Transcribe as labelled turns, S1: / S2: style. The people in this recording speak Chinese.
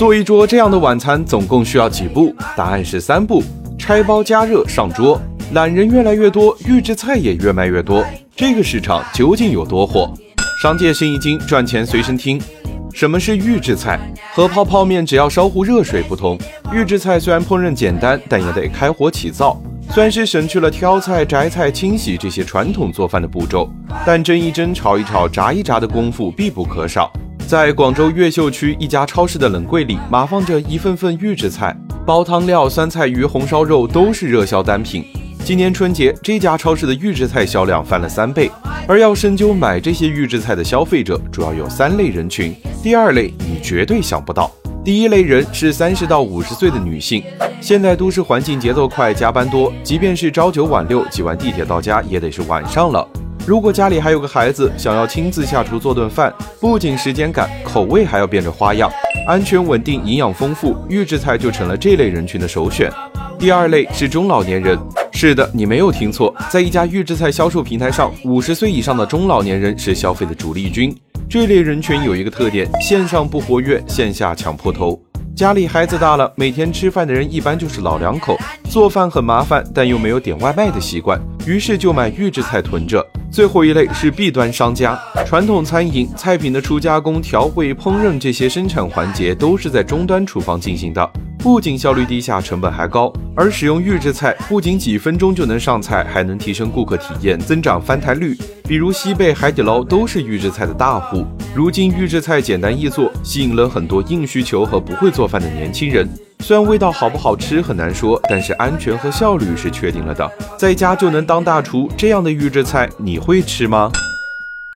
S1: 做一桌这样的晚餐总共需要几步？答案是三步：拆包加热上桌。懒人越来越多，预制菜也越卖越多，这个市场究竟有多火？商界生意经，赚钱随身听。什么是预制菜？和泡泡面只要烧壶热水不同，预制菜虽然烹饪简单，但也得开火起灶。算是省去了挑菜、摘菜、清洗这些传统做饭的步骤，但蒸一蒸、炒一炒、炸一炸的功夫必不可少。在广州越秀区一家超市的冷柜里，码放着一份份预制菜，煲汤料、酸菜鱼、红烧肉都是热销单品。今年春节，这家超市的预制菜销量翻了三倍。而要深究买这些预制菜的消费者，主要有三类人群。第二类，你绝对想不到。第一类人是三十到五十岁的女性。现代都市环境节奏快，加班多，即便是朝九晚六，挤完地铁到家也得是晚上了。如果家里还有个孩子，想要亲自下厨做顿饭，不仅时间赶，口味还要变着花样，安全稳定，营养丰富，预制菜就成了这类人群的首选。第二类是中老年人。是的，你没有听错，在一家预制菜销售平台上，五十岁以上的中老年人是消费的主力军。这类人群有一个特点：线上不活跃，线下抢破头。家里孩子大了，每天吃饭的人一般就是老两口，做饭很麻烦，但又没有点外卖的习惯，于是就买预制菜囤着。最后一类是 B 端商家，传统餐饮菜品的初加工、调味、烹饪这些生产环节都是在终端厨房进行的。不仅效率低下，成本还高，而使用预制菜不仅几分钟就能上菜，还能提升顾客体验，增长翻台率。比如西贝、海底捞都是预制菜的大户。如今预制菜简单易做，吸引了很多硬需求和不会做饭的年轻人。虽然味道好不好吃很难说，但是安全和效率是确定了的，在家就能当大厨，这样的预制菜你会吃吗？